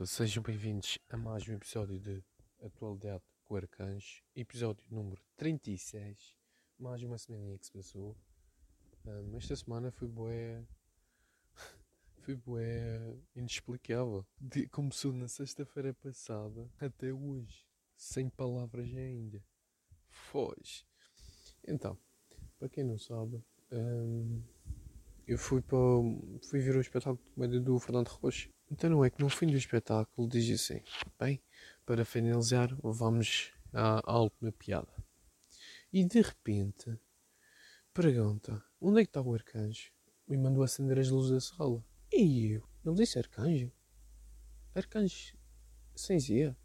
Sejam bem-vindos a mais um episódio de Atualidade com Arcanjo, episódio número 36. Mais uma semaninha que se passou. Um, esta semana foi bué. foi bué inexplicável. De, começou na sexta-feira passada até hoje, sem palavras ainda. Foz. Então, para quem não sabe, um, eu fui para fui ver o espetáculo de comédia do Fernando Rocha. Então não é que no fim do espetáculo diz assim, bem, para finalizar vamos à, à última piada. E de repente pergunta, onde é que está o arcanjo? E mandou acender as luzes da sala. E eu? Ele disse arcanjo? Arcanjo sem zia?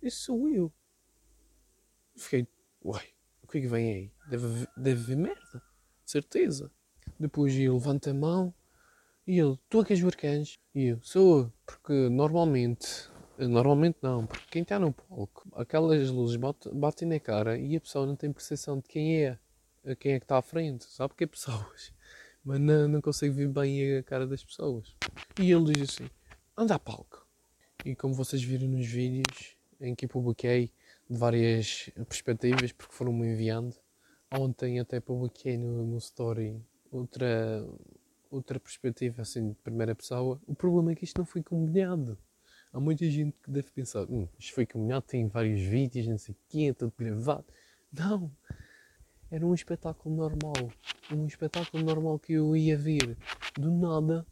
Esse sou eu. Fiquei, uai, o que é que vem aí? Deve, deve ver merda, certeza. Depois ele levanta a mão e ele, tu é que és o? E eu, sou, porque normalmente, normalmente não, porque quem está no palco, aquelas luzes batem na cara e a pessoa não tem percepção de quem é, quem é que está à frente, sabe que é pessoas, mas não, não consegue ver bem a cara das pessoas. E ele diz assim, anda a palco. E como vocês viram nos vídeos em que eu publiquei de várias perspectivas, porque foram-me enviando, ontem até publiquei no, no story outra, outra perspectiva assim de primeira pessoa. O problema é que isto não foi combinado. Há muita gente que deve pensar, hum, isto foi combinado, tem vários vídeos, não sei o quê, é tudo gravado. Não! Era um espetáculo normal. Um espetáculo normal que eu ia ver. Do nada,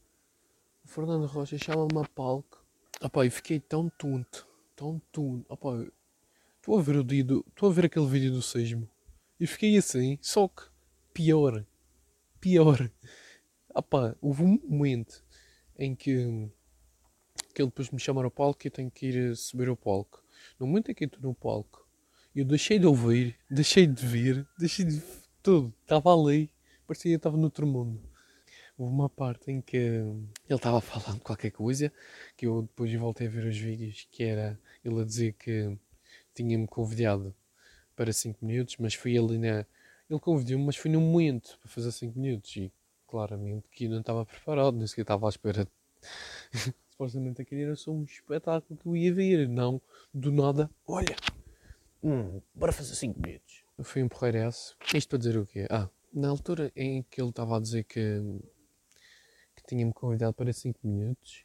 o Fernando Rocha chama-me a palco. Opa, eu fiquei tão tonto, tão tonto. Opa, estou a ver o dia do, estou a ver aquele vídeo do sismo. E fiquei assim, só que pior pior. Houve um momento em que, que ele depois me chama ao palco e eu tenho que ir subir ao palco. No momento em que estou no palco, eu deixei de ouvir, deixei de ver, deixei de tudo. Estava ali, parecia que estava no outro mundo. Houve uma parte em que ele estava falando qualquer coisa, que eu depois voltei a ver os vídeos, que era ele a dizer que tinha-me convidado para 5 minutos, mas fui ali na, ele convidou-me, mas foi num momento para fazer 5 minutos e claramente que eu não estava preparado, nem sequer estava à espera. Supostamente aquele era só um espetáculo que eu ia ver, não do nada. Olha, hum, bora fazer 5 minutos. Eu fui um porreiraço. Isto para dizer o quê? Ah, na altura em que ele estava a dizer que, que tinha-me convidado para 5 minutos,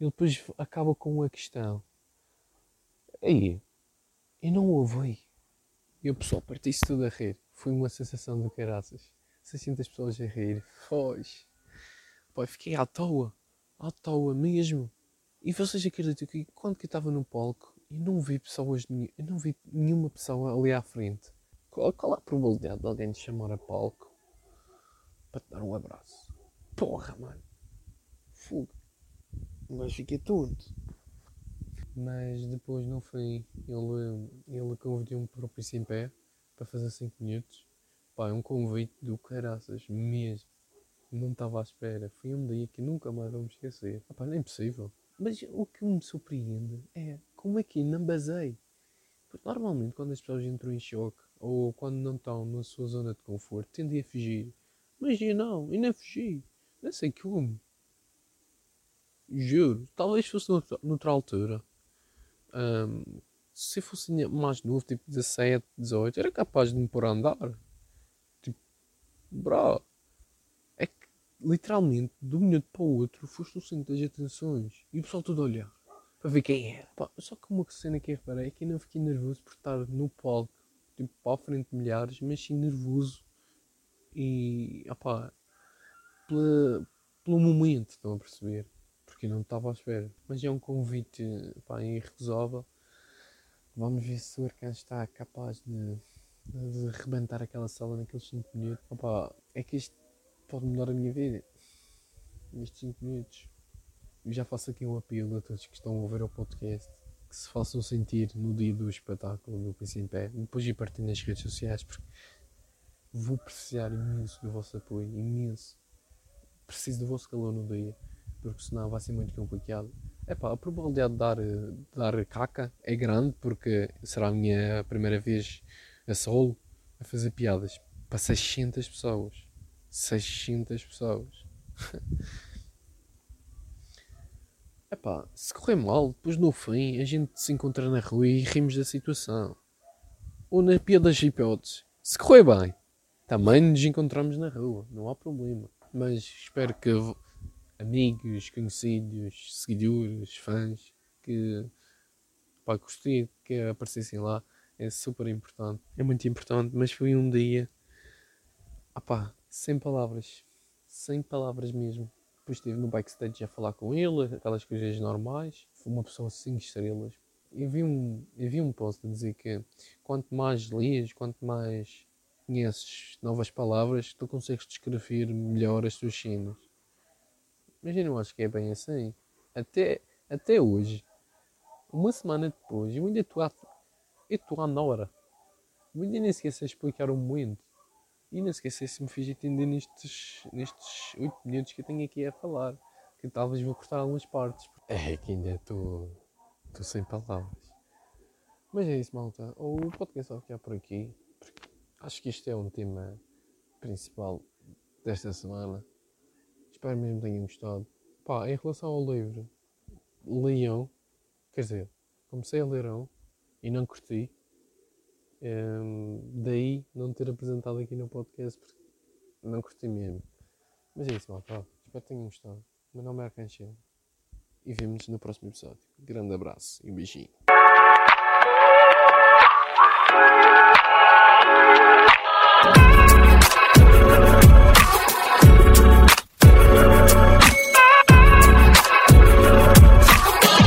ele depois acaba com uma questão. Aí, eu não ouvi. E o pessoal partiu-se tudo a rir foi uma sensação do caraças. 600 pessoas a rir. Foz. Pá, fiquei à toa. À toa mesmo. E vocês acreditam que quando que eu estava no palco e não vi pessoas, eu não vi nenhuma pessoa ali à frente. Qual, qual a probabilidade de alguém te chamar a palco para te dar um abraço? Porra, mano. Fogo. Mas fiquei tonto. Mas depois não foi. Ele, ele convidou-me para o Príncipe para fazer 5 minutos. Pá, é um convite do caraças, mesmo. Não estava à espera. Foi um dia que nunca mais vamos esquecer. Ah, pá, não é impossível. Mas o que me surpreende é como é que não basei. Porque normalmente quando as pessoas entram em choque ou quando não estão na sua zona de conforto tendem a fugir. Mas eu não, eu não fugi. Não sei como. Juro, talvez fosse noutra altura. Um, se fosse mais novo, tipo 17, 18, era capaz de me pôr a andar. Tipo, bro, é que literalmente de um minuto para o outro foste o centro das atenções e o pessoal todo a olhar para ver quem era. Pá, só que uma cena que eu reparei é que eu não fiquei nervoso por estar no palco, tipo, para a frente de milhares, mas sim nervoso e, opá, pela, pelo momento, estão a perceber? Porque eu não estava à espera. Mas é um convite, pá, irrecusável Vamos ver se o Arcanjo está capaz de, de rebentar aquela sala naqueles 5 minutos. Opa, é que isto pode mudar a minha vida. Nestes 5 minutos. Já faço aqui um apelo a todos que estão a ouvir o podcast que se façam sentir no dia do espetáculo do Príncipe em Pé. Depois ir partir nas redes sociais porque vou precisar imenso do vosso apoio, imenso. Preciso do vosso calor no dia, porque senão vai ser muito complicado. Epá, a probabilidade de dar, de dar caca é grande porque será a minha primeira vez a solo a fazer piadas para 600 pessoas. 600 pessoas. Epá, se correr mal, depois no fim a gente se encontra na rua e rimos da situação. Ou na pior das hipóteses, se correr bem, também nos encontramos na rua, não há problema. Mas espero que amigos, conhecidos, seguidores, fãs, que pá, gostei que aparecessem lá. É super importante. É muito importante, mas foi um dia. Ah pá, sem palavras. Sem palavras mesmo. Depois estive no backstage a falar com ele, aquelas coisas normais. Foi uma pessoa 5 estrelas. Eu vi, um, eu vi um post a dizer que quanto mais lias, quanto mais conheces novas palavras, tu consegues descrever melhor as tuas cenas. Mas eu não acho que é bem assim. Até, até hoje, uma semana depois, eu ainda estou a, estou na hora. Eu ainda nem esqueci de explicar o momento. E não esqueci se me fiz entender nestes, nestes 8 minutos que eu tenho aqui a falar. Que talvez vou cortar algumas partes. É que ainda estou. Sem palavras. Mas é isso, malta. O podcast vai ficar por aqui. Acho que este é um tema principal desta semana. Espero mesmo que tenham gostado. Pá, em relação ao livro, Leão, quer dizer, comecei a ler um e não curti. Um, daí não ter apresentado aqui no podcast porque não curti mesmo. Mas é isso, malta. Espero que tenham gostado. Meu nome é Arcanchel e vemos-nos no próximo episódio. Grande abraço e um beijinho.